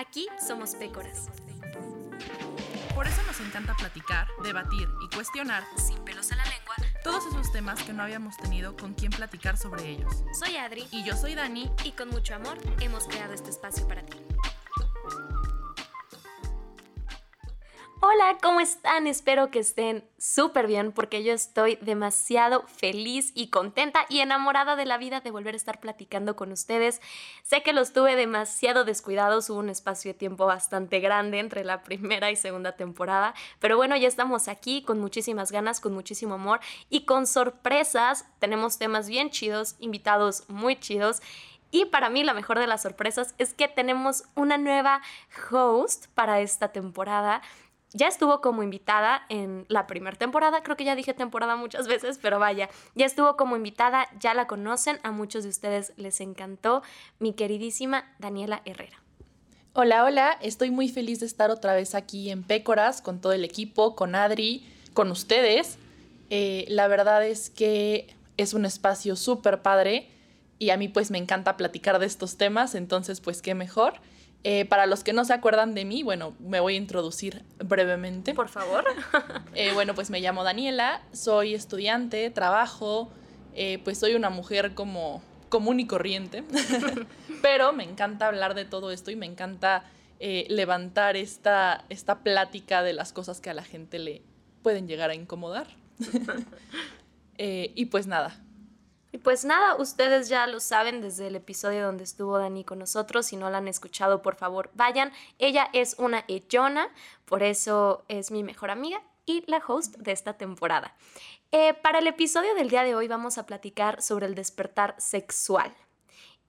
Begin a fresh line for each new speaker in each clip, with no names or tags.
Aquí somos pécoras.
Por eso nos encanta platicar, debatir y cuestionar,
sin pelos en la lengua,
todos esos temas que no habíamos tenido con quién platicar sobre ellos.
Soy Adri.
Y yo soy Dani.
Y con mucho amor hemos creado este espacio para ti. Hola, ¿cómo están? Espero que estén súper bien porque yo estoy demasiado feliz y contenta y enamorada de la vida de volver a estar platicando con ustedes. Sé que los tuve demasiado descuidados, hubo un espacio de tiempo bastante grande entre la primera y segunda temporada, pero bueno, ya estamos aquí con muchísimas ganas, con muchísimo amor y con sorpresas. Tenemos temas bien chidos, invitados muy chidos. Y para mí la mejor de las sorpresas es que tenemos una nueva host para esta temporada ya estuvo como invitada en la primera temporada, creo que ya dije temporada muchas veces, pero vaya, ya estuvo como invitada, ya la conocen, a muchos de ustedes les encantó, mi queridísima Daniela Herrera.
Hola, hola, estoy muy feliz de estar otra vez aquí en Pécoras con todo el equipo, con Adri, con ustedes. Eh, la verdad es que es un espacio súper padre y a mí pues me encanta platicar de estos temas, entonces pues qué mejor. Eh, para los que no se acuerdan de mí, bueno, me voy a introducir brevemente.
Por favor.
Eh, bueno, pues me llamo Daniela, soy estudiante, trabajo, eh, pues soy una mujer como común y corriente, pero me encanta hablar de todo esto y me encanta levantar esta, esta plática de las cosas que a la gente le pueden llegar a incomodar. y pues nada,
y pues nada, ustedes ya lo saben desde el episodio donde estuvo Dani con nosotros. Si no la han escuchado, por favor, vayan. Ella es una ellona, por eso es mi mejor amiga y la host de esta temporada. Eh, para el episodio del día de hoy vamos a platicar sobre el despertar sexual.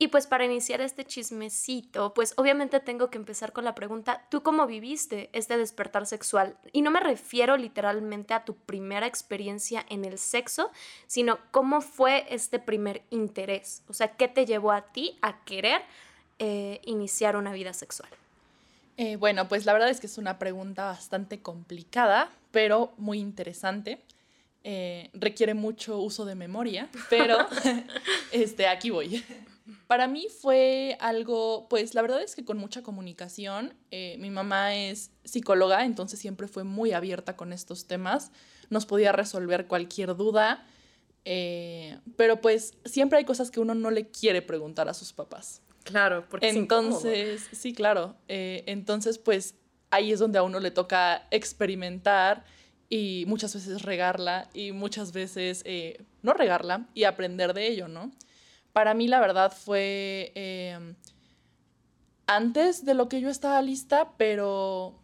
Y pues para iniciar este chismecito, pues obviamente tengo que empezar con la pregunta, ¿tú cómo viviste este despertar sexual? Y no me refiero literalmente a tu primera experiencia en el sexo, sino cómo fue este primer interés. O sea, ¿qué te llevó a ti a querer eh, iniciar una vida sexual?
Eh, bueno, pues la verdad es que es una pregunta bastante complicada, pero muy interesante. Eh, requiere mucho uso de memoria, pero este, aquí voy. Para mí fue algo, pues la verdad es que con mucha comunicación. Eh, mi mamá es psicóloga, entonces siempre fue muy abierta con estos temas. Nos podía resolver cualquier duda. Eh, pero pues siempre hay cosas que uno no le quiere preguntar a sus papás.
Claro, porque
entonces, sí, claro. Eh, entonces, pues ahí es donde a uno le toca experimentar y muchas veces regarla y muchas veces no regarla y aprender de ello, ¿no? Para mí la verdad fue em, antes de lo que yo estaba lista, pero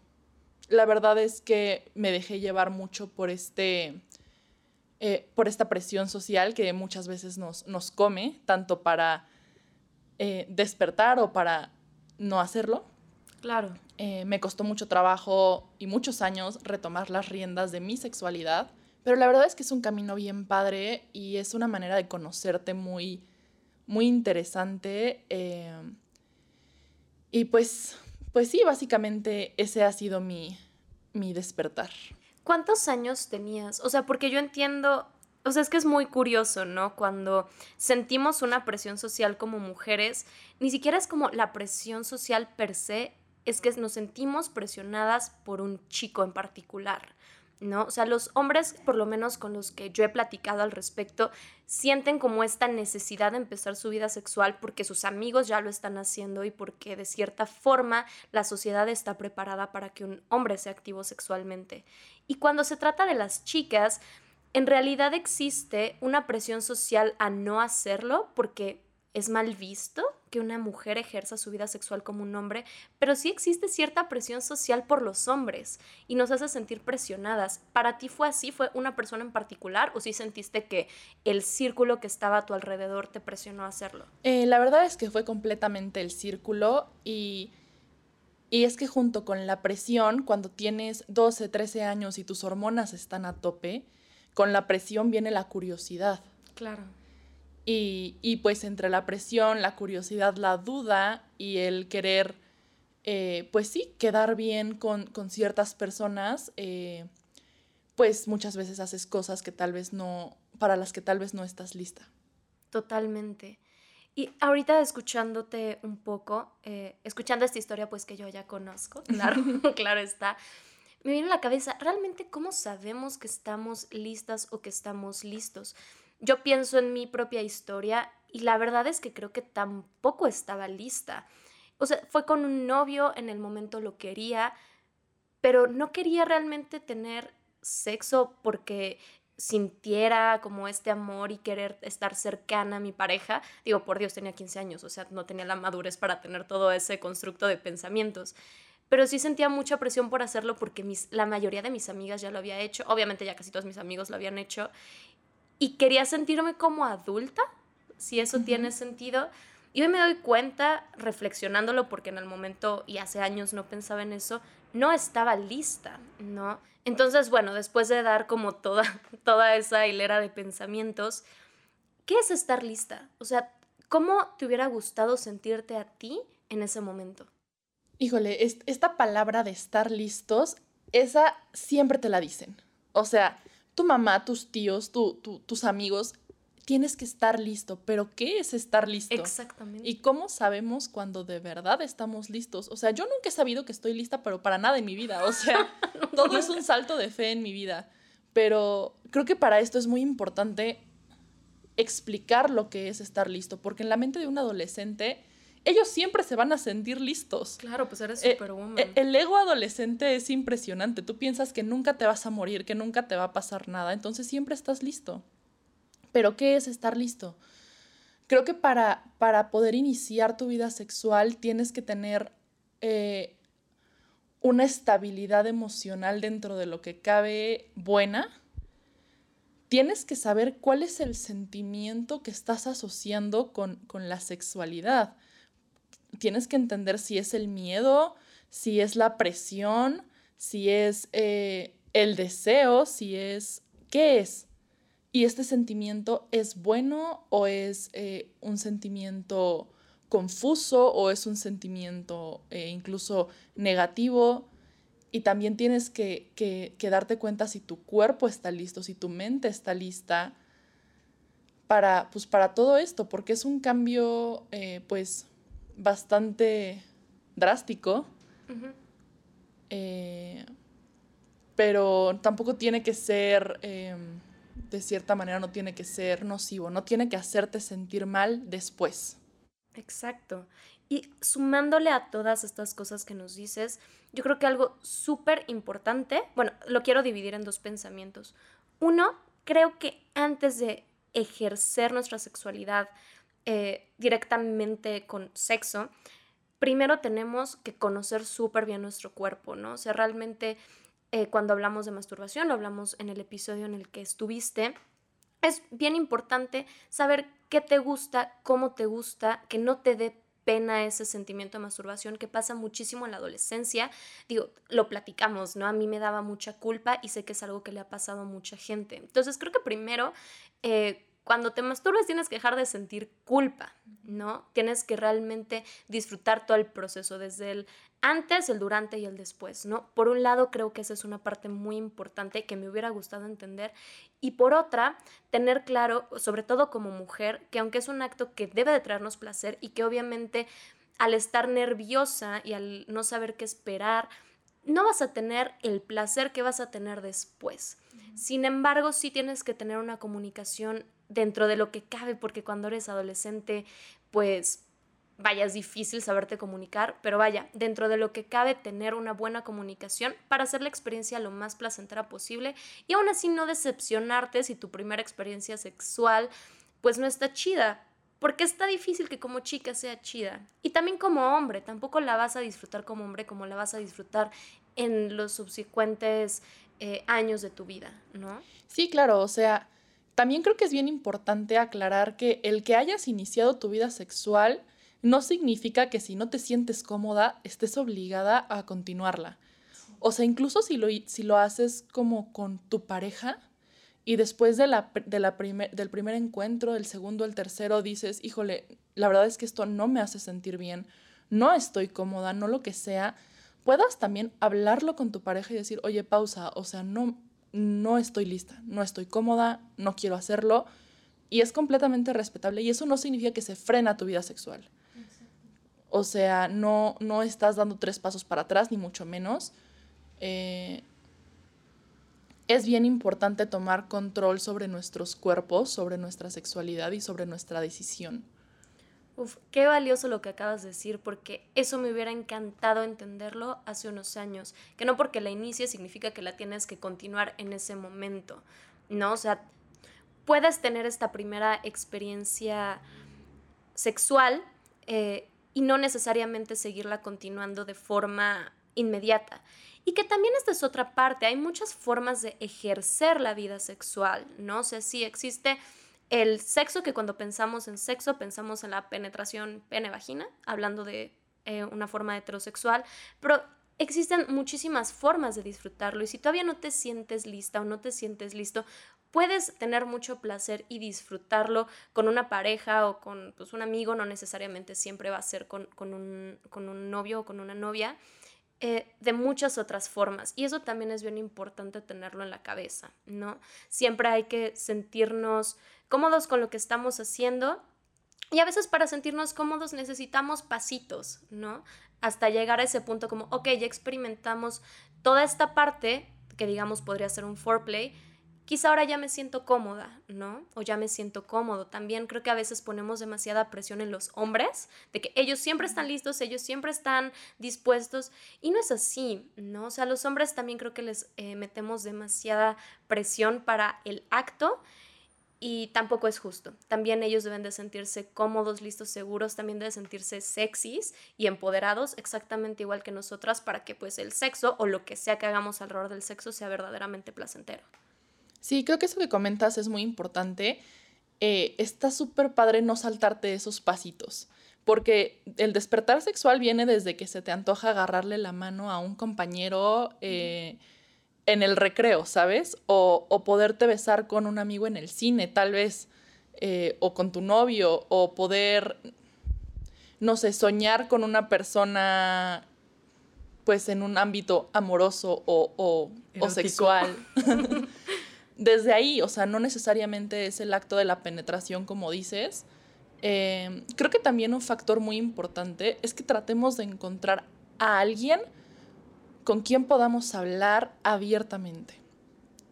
la verdad es que me dejé llevar mucho por este... Eh, por esta presión social que muchas veces nos, nos come, tanto para eh, despertar o para no hacerlo.
Claro.
Eh, me costó mucho trabajo y muchos años retomar las riendas de mi sexualidad, pero la verdad es que es un camino bien padre y es una manera de conocerte muy, muy interesante. Eh, y pues, pues sí, básicamente ese ha sido mi, mi despertar.
¿Cuántos años tenías? O sea, porque yo entiendo, o sea, es que es muy curioso, ¿no? Cuando sentimos una presión social como mujeres, ni siquiera es como la presión social per se, es que nos sentimos presionadas por un chico en particular. ¿No? O sea, los hombres, por lo menos con los que yo he platicado al respecto, sienten como esta necesidad de empezar su vida sexual porque sus amigos ya lo están haciendo y porque de cierta forma la sociedad está preparada para que un hombre sea activo sexualmente. Y cuando se trata de las chicas, en realidad existe una presión social a no hacerlo porque es mal visto que una mujer ejerza su vida sexual como un hombre, pero sí existe cierta presión social por los hombres y nos hace sentir presionadas. ¿Para ti fue así? ¿Fue una persona en particular o sí sentiste que el círculo que estaba a tu alrededor te presionó a hacerlo?
Eh, la verdad es que fue completamente el círculo y, y es que junto con la presión, cuando tienes 12, 13 años y tus hormonas están a tope, con la presión viene la curiosidad.
Claro.
Y, pues entre la presión, la curiosidad, la duda y el querer, eh, pues sí, quedar bien con, ciertas personas, eh, pues muchas veces haces cosas que tal vez no, para las que tal vez no estás lista.
Totalmente. Y ahorita escuchándote un poco, eh, escuchando esta historia pues que yo ya conozco, claro, claro está, me viene a la cabeza, ¿realmente cómo sabemos que estamos listas o que estamos listos? Yo pienso en mi propia historia y la verdad es que creo que tampoco estaba lista. O sea, fue con un novio, en el momento lo quería, pero no quería realmente tener sexo porque sintiera como este amor y querer estar cercana a mi pareja. Digo, por Dios, tenía 15 años, o sea, no tenía la madurez para tener todo ese constructo de pensamientos. Pero sí sentía mucha presión por hacerlo porque mis, la mayoría de mis amigas ya lo había hecho. Obviamente ya casi todos mis amigos lo habían hecho. Y quería sentirme como adulta, si eso tiene sentido. Y hoy me doy cuenta, reflexionándolo, porque en el momento y hace años no pensaba en eso, no estaba lista, ¿no? Entonces, bueno, después de dar como toda, toda esa hilera de pensamientos, ¿qué es estar lista? O sea, ¿cómo te hubiera gustado sentirte a ti en ese momento?
Híjole, esta palabra de estar listos, esa siempre te la dicen. O sea, tu mamá, tus tíos, tus amigos, tienes que estar listo. Pero ¿qué es estar listo?
Exactamente.
¿Y cómo sabemos cuando de verdad estamos listos? O sea, yo nunca he sabido que estoy lista, pero para nada en mi vida. O sea, todo es un salto de fe en mi vida. Pero creo que para esto es muy importante explicar lo que es estar listo, porque en la mente de un adolescente ellos siempre se van a sentir listos.
Claro, pues eres eh, superwoman.
Eh, el ego adolescente es impresionante. Tú piensas que nunca te vas a morir, que nunca te va a pasar nada, entonces siempre estás listo. Pero ¿qué es estar listo? Creo que para, para poder iniciar tu vida sexual tienes que tener eh, una estabilidad emocional dentro de lo que cabe buena. Tienes que saber cuál es el sentimiento que estás asociando con, con la sexualidad. Tienes que entender si es el miedo, si es la presión, si es eh, el deseo, si es... ¿Qué es? y este sentimiento es bueno o es eh, un sentimiento confuso o es un sentimiento eh, incluso negativo. Y también tienes que, que, darte cuenta si tu cuerpo está listo, si tu mente está lista para, pues, para todo esto, porque es un cambio pues bastante drástico. pero tampoco tiene que ser em, de cierta manera no tiene que ser nocivo, no tiene que hacerte sentir mal después.
Exacto. Y sumándole a todas estas cosas que nos dices, yo creo que algo súper importante, bueno, lo quiero dividir en dos pensamientos. Uno, creo que antes de ejercer nuestra sexualidad eh, directamente con sexo, primero tenemos que conocer súper bien nuestro cuerpo, ¿no? O sea, realmente eh, cuando hablamos de masturbación, lo hablamos en el episodio en el que estuviste, es bien importante saber qué te gusta, cómo te gusta, que no te dé pena ese sentimiento de masturbación que pasa muchísimo en la adolescencia. Digo, lo platicamos, ¿no? A mí me daba mucha culpa y sé que es algo que le ha pasado a mucha gente. Entonces creo que primero eh, cuando te masturbas tienes que dejar de sentir culpa, ¿no? Tienes que realmente disfrutar todo el proceso, desde el antes, el durante y el después, ¿no? Por un lado, creo que esa es una parte muy importante que me hubiera gustado entender. Y por otra, tener claro, sobre todo como mujer, que aunque es un acto que debe de traernos placer y que obviamente al estar nerviosa y al no saber qué esperar, no vas a tener el placer que vas a tener después. Sin embargo, sí tienes que tener una comunicación dentro de lo que cabe, porque cuando eres adolescente, pues vaya, es difícil saberte comunicar, pero vaya, dentro de lo que cabe tener una buena comunicación para hacer la experiencia lo más placentera posible y aún así no decepcionarte si tu primera experiencia sexual pues no está chida, porque está difícil que como chica sea chida. Y también como hombre, tampoco la vas a disfrutar como hombre como la vas a disfrutar en los subsecuentes eh, años de tu vida, ¿no?
Sí, claro, o sea, también creo que es bien importante aclarar que el que hayas iniciado tu vida sexual no significa que si no te sientes cómoda estés obligada a continuarla. O sea, incluso si lo, si lo haces como con tu pareja y después de la, de la del primer encuentro, el segundo, el tercero, dices, híjole, la verdad es que esto no me hace sentir bien, no estoy cómoda, no lo que sea, puedas también hablarlo con tu pareja y decir, oye, pausa, o sea, no, no estoy lista, no estoy cómoda, no quiero hacerlo. y es completamente respetable y eso no significa que se frena tu vida sexual. O sea, no, no estás dando tres pasos para atrás, ni mucho menos. Eh, es bien importante tomar control sobre nuestros cuerpos, sobre nuestra sexualidad y sobre nuestra decisión.
Uf, qué valioso lo que acabas de decir, porque eso me hubiera encantado entenderlo hace unos años. Que no porque la inicie significa que la tienes que continuar en ese momento, ¿no? O sea, puedes tener esta primera experiencia sexual eh, y no necesariamente seguirla continuando de forma inmediata. Y que también esta es otra parte, hay muchas formas de ejercer la vida sexual, ¿no? O sea, sí existe el sexo, que cuando pensamos en sexo pensamos en la penetración pene-vagina, hablando de eh, una forma heterosexual, pero existen muchísimas formas de disfrutarlo y si todavía no te sientes lista o no te sientes listo, puedes tener mucho placer y disfrutarlo con una pareja o con pues, un amigo, no necesariamente siempre va a ser con, un, con un novio o con una novia. Eh, de muchas otras formas. Y eso también es bien importante tenerlo en la cabeza, ¿no? Siempre hay que sentirnos cómodos con lo que estamos haciendo. Y a veces para sentirnos cómodos necesitamos pasitos, ¿no? Hasta llegar a ese punto como, ok, ya experimentamos toda esta parte, que digamos podría ser un foreplay, quizá ahora ya me siento cómoda, ¿no? O ya me siento cómodo. También creo que a veces ponemos demasiada presión en los hombres, de que ellos siempre están listos, ellos siempre están dispuestos, y no es así, ¿no? O sea, a los hombres también creo que les eh, metemos demasiada presión para el acto. Y tampoco es justo. También ellos deben de sentirse cómodos, listos, seguros, también deben sentirse sexys y empoderados, exactamente igual que nosotras, para que pues el sexo o lo que sea que hagamos alrededor del sexo sea verdaderamente placentero.
Sí, creo que eso que comentas es muy importante. Eh, está súper padre no saltarte esos pasitos, porque el despertar sexual viene desde que se te antoja agarrarle la mano a un compañero eh, en el recreo, ¿sabes? O, o, poderte besar con un amigo en el cine, tal vez, eh, o con tu novio, o poder, no sé, soñar con una persona pues en un ámbito amoroso o, o, o sexual. desde ahí, o sea, no necesariamente es el acto de la penetración como dices. Eh, creo que también un factor muy importante es que tratemos de encontrar a alguien con quien podamos hablar abiertamente.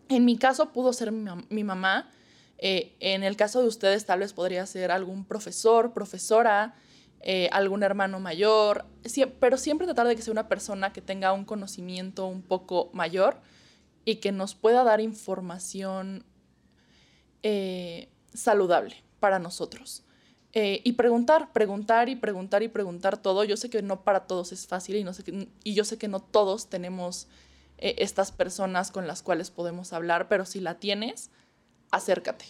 En mi caso pudo ser mi, mamá, eh, en el caso de ustedes tal vez podría ser algún profesor, profesora, eh, algún hermano mayor, pero siempre tratar de que sea una persona que tenga un conocimiento un poco mayor y que nos pueda dar información eh, saludable para nosotros. Eh, y preguntar, preguntar y preguntar y preguntar todo. Yo sé que no para todos es fácil y, no sé y yo sé que no todos tenemos eh, estas personas con las cuales podemos hablar, pero si la tienes, acércate.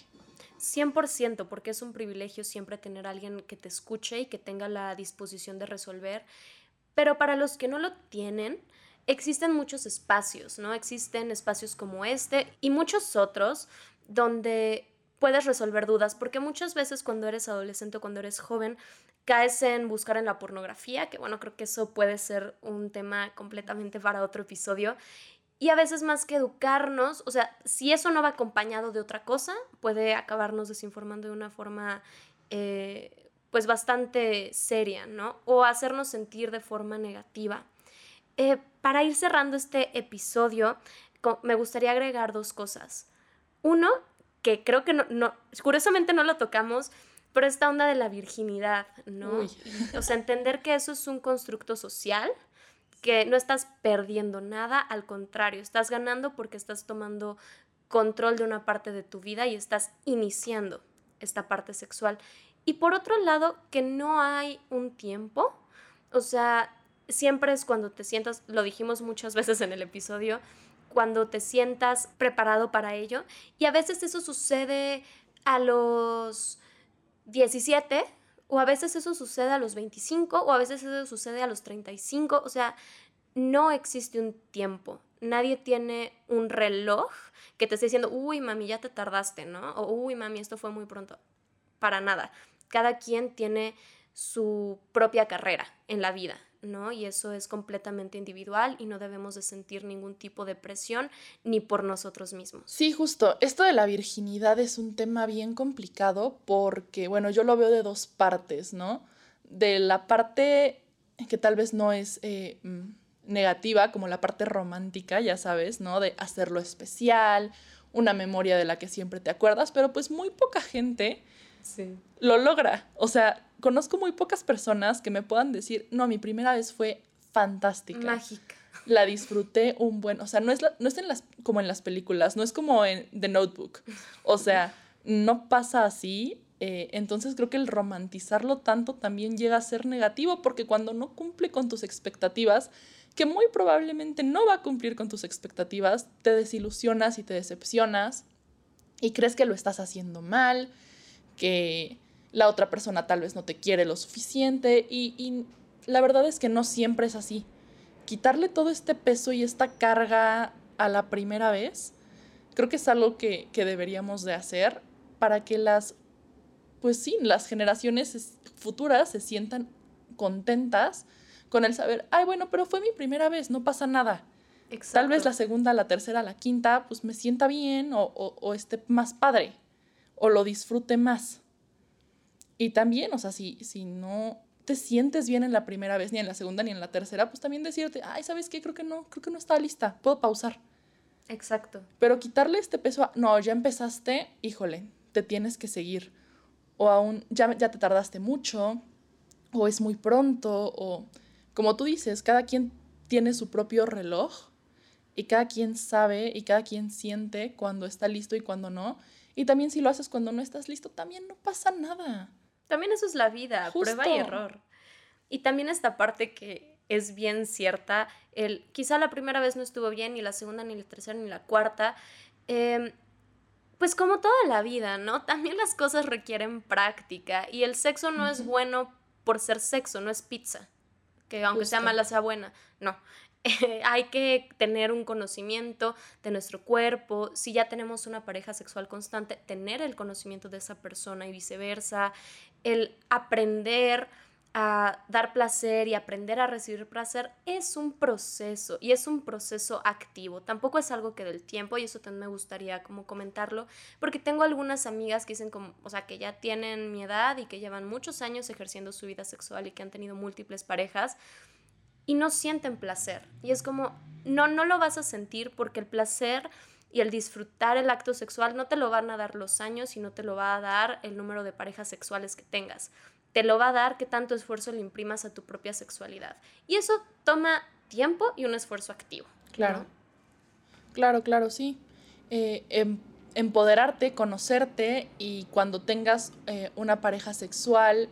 100%, porque es un privilegio siempre tener alguien que te escuche y que tenga la disposición de resolver. Pero para los que no lo tienen, existen muchos espacios, ¿no? Existen espacios como este y muchos otros donde puedes resolver dudas, porque muchas veces cuando eres adolescente o cuando eres joven, caes en buscar en la pornografía, que bueno, creo que eso puede ser un tema completamente para otro episodio. Y a veces más que educarnos, o sea, si eso no va acompañado de otra cosa, puede acabarnos desinformando de una forma, eh, pues bastante seria, ¿no? O hacernos sentir de forma negativa. Eh, para ir cerrando este episodio, me gustaría agregar dos cosas. Uno, que creo que no, curiosamente no lo tocamos, pero esta onda de la virginidad, ¿no? O sea, entender que eso es un constructo social, que no estás perdiendo nada, al contrario, estás ganando porque estás tomando control de una parte de tu vida y estás iniciando esta parte sexual. Y por otro lado, que no hay un tiempo, o sea, siempre es cuando te sientas, lo dijimos muchas veces en el episodio, cuando te sientas preparado para ello. Y a veces eso sucede a los 17, o a veces eso sucede a los 25, o a veces eso sucede a los 35. O sea, no existe un tiempo. Nadie tiene un reloj que te esté diciendo, uy, mami, ya te tardaste, ¿no? O, uy, mami, esto fue muy pronto. Para nada. Cada quien tiene su propia carrera en la vida, ¿no? Y eso es completamente individual y no debemos de sentir ningún tipo de presión ni por nosotros mismos.
Sí, justo. Esto de la virginidad es un tema bien complicado porque, bueno, yo lo veo de dos partes, ¿no? De la parte que tal vez no es eh, mm, negativa, como la parte romántica, ya sabes, ¿no? De hacerlo especial, una memoria de la que siempre te acuerdas, pero pues muy poca gente lo logra. O sea, conozco muy pocas personas que me puedan decir, no, mi primera vez fue fantástica.
Mágica.
La disfruté un buen, o sea, no es, no es en las, como en las películas, no es como en The Notebook. O sea, no pasa así. Eh, entonces creo que el romantizarlo tanto también llega a ser negativo porque cuando no cumple con tus expectativas, que muy probablemente no va a cumplir con tus expectativas, te desilusionas y te decepcionas y crees que lo estás haciendo mal, que la otra persona tal vez no te quiere lo suficiente y, la verdad es que no siempre es así. Quitarle todo este peso y esta carga a la primera vez, creo que es algo que, que deberíamos de hacer para que las, pues sí, las generaciones futuras se sientan contentas con el saber, ay, bueno, pero fue mi primera vez, no pasa nada. Tal vez la segunda, la tercera, la quinta, pues me sienta bien o, o, esté más padre o lo disfrute más. Y también, o sea, si, si no te sientes bien en la primera vez, ni en la segunda, ni en la tercera, pues también decirte, ay, ¿sabes qué? Creo que no, creo que no está lista, puedo pausar.
Exacto.
Pero quitarle este peso a, no, ya empezaste, híjole, te tienes que seguir. O aún, ya, ya te tardaste mucho, o es muy pronto, o como tú dices, cada quien tiene su propio reloj y cada quien sabe y cada quien siente cuando está listo y cuando no. Y también si lo haces cuando no estás listo, también no pasa nada.
También eso es la vida, prueba y error. Y también esta parte que es bien cierta, el quizá la primera vez no estuvo bien, ni la segunda, ni la tercera, ni la cuarta. Em, pues como toda la vida, ¿no? También las cosas requieren práctica y el sexo no es bueno por ser sexo, no es pizza que aunque sea mala sea buena, no. hay que tener un conocimiento de nuestro cuerpo. Si ya tenemos una pareja sexual constante, tener el conocimiento de esa persona y viceversa. El aprender a dar placer y aprender a recibir placer es un proceso y es un proceso activo. Tampoco es algo que del tiempo y eso también me gustaría como comentarlo porque tengo algunas amigas que dicen como, o sea, que ya tienen mi edad y que llevan muchos años ejerciendo su vida sexual y que han tenido múltiples parejas y no sienten placer. Y es como, no, no lo vas a sentir porque el placer y el disfrutar el acto sexual no te lo van a dar los años y no te lo va a dar el número de parejas sexuales que tengas te lo va a dar que tanto esfuerzo le imprimas a tu propia sexualidad. Y eso toma tiempo y un esfuerzo activo.
Claro. Claro, claro, sí. Eh, em, empoderarte, conocerte y cuando tengas eh, una pareja sexual,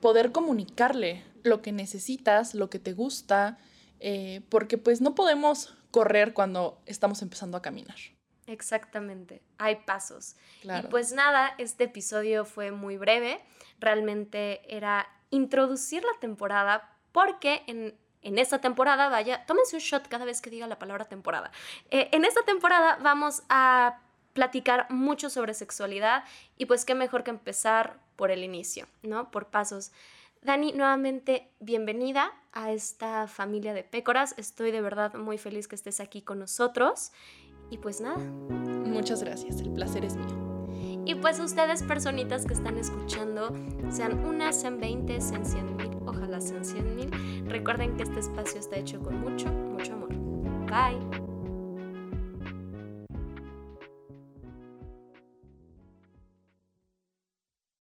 poder comunicarle lo que necesitas, lo que te gusta, eh, porque pues no podemos correr cuando estamos empezando a caminar.
Exactamente, hay pasos. Y pues nada, este episodio fue muy breve, realmente era introducir la temporada porque en, en esta temporada, vaya, tómense un shot cada vez que diga la palabra temporada. Eh, en esta temporada vamos a platicar mucho sobre sexualidad y pues qué mejor que empezar por el inicio, ¿no? Por pasos. Dani, nuevamente bienvenida a esta familia de pécoras. Estoy de verdad muy feliz que estés aquí con nosotros. Y pues nada.
Muchas gracias, el placer es mío.
Y pues ustedes, personitas que están escuchando, sean una, sean 20, sean 100 mil, ojalá sean 100 mil, recuerden que este espacio está hecho con mucho, mucho amor. Bye.